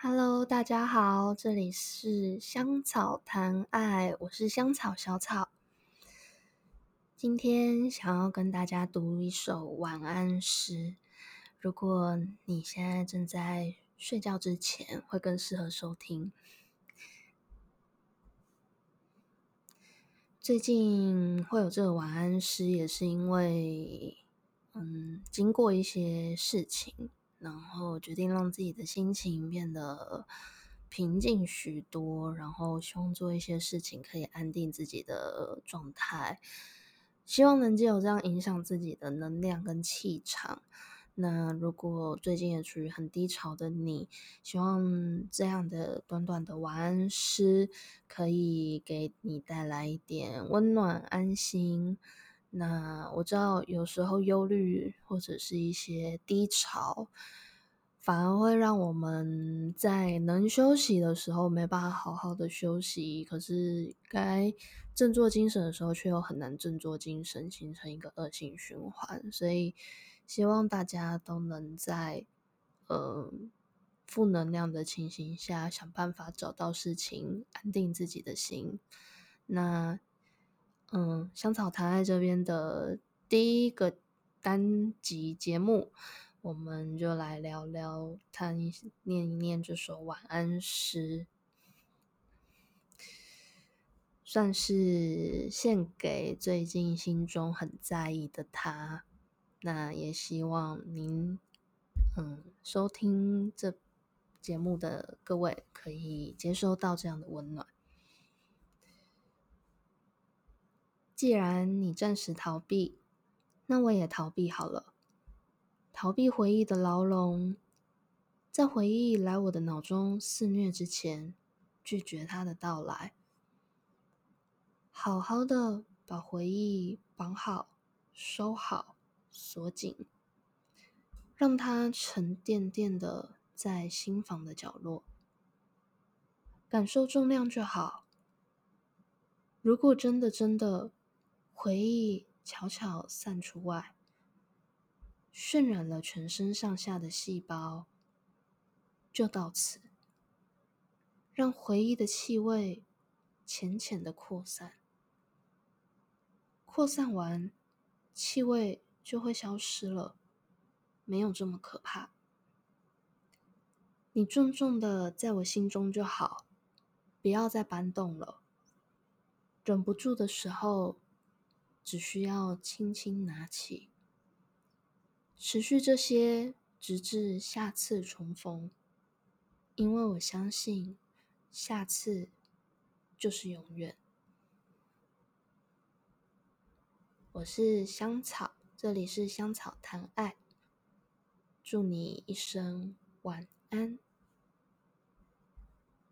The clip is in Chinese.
Hello，大家好，这里是香草谈爱，我是香草小草。今天想要跟大家读一首晚安诗。如果你现在正在睡觉之前，会更适合收听。最近会有这个晚安诗，也是因为，嗯，经过一些事情。然后决定让自己的心情变得平静许多，然后希望做一些事情可以安定自己的状态，希望能借由这样影响自己的能量跟气场。那如果最近也处于很低潮的你，希望这样的短短的晚安诗可以给你带来一点温暖安心。那我知道，有时候忧虑或者是一些低潮，反而会让我们在能休息的时候没办法好好的休息，可是该振作精神的时候却又很难振作精神，形成一个恶性循环。所以，希望大家都能在呃负能量的情形下，想办法找到事情，安定自己的心。那。嗯，香草谈爱这边的第一个单集节目，我们就来聊聊，谈一念一念这首晚安诗，算是献给最近心中很在意的他。那也希望您，嗯，收听这节目的各位可以接收到这样的温暖。既然你暂时逃避，那我也逃避好了。逃避回忆的牢笼，在回忆来我的脑中肆虐之前，拒绝它的到来。好好的把回忆绑好、收好、锁紧，让它沉甸甸的在心房的角落，感受重量就好。如果真的真的。回忆悄悄散出外，渲染了全身上下的细胞。就到此，让回忆的气味浅浅的扩散。扩散完，气味就会消失了，没有这么可怕。你重重的在我心中就好，不要再搬动了。忍不住的时候。只需要轻轻拿起，持续这些，直至下次重逢。因为我相信，下次就是永远。我是香草，这里是香草谈爱。祝你一生晚安。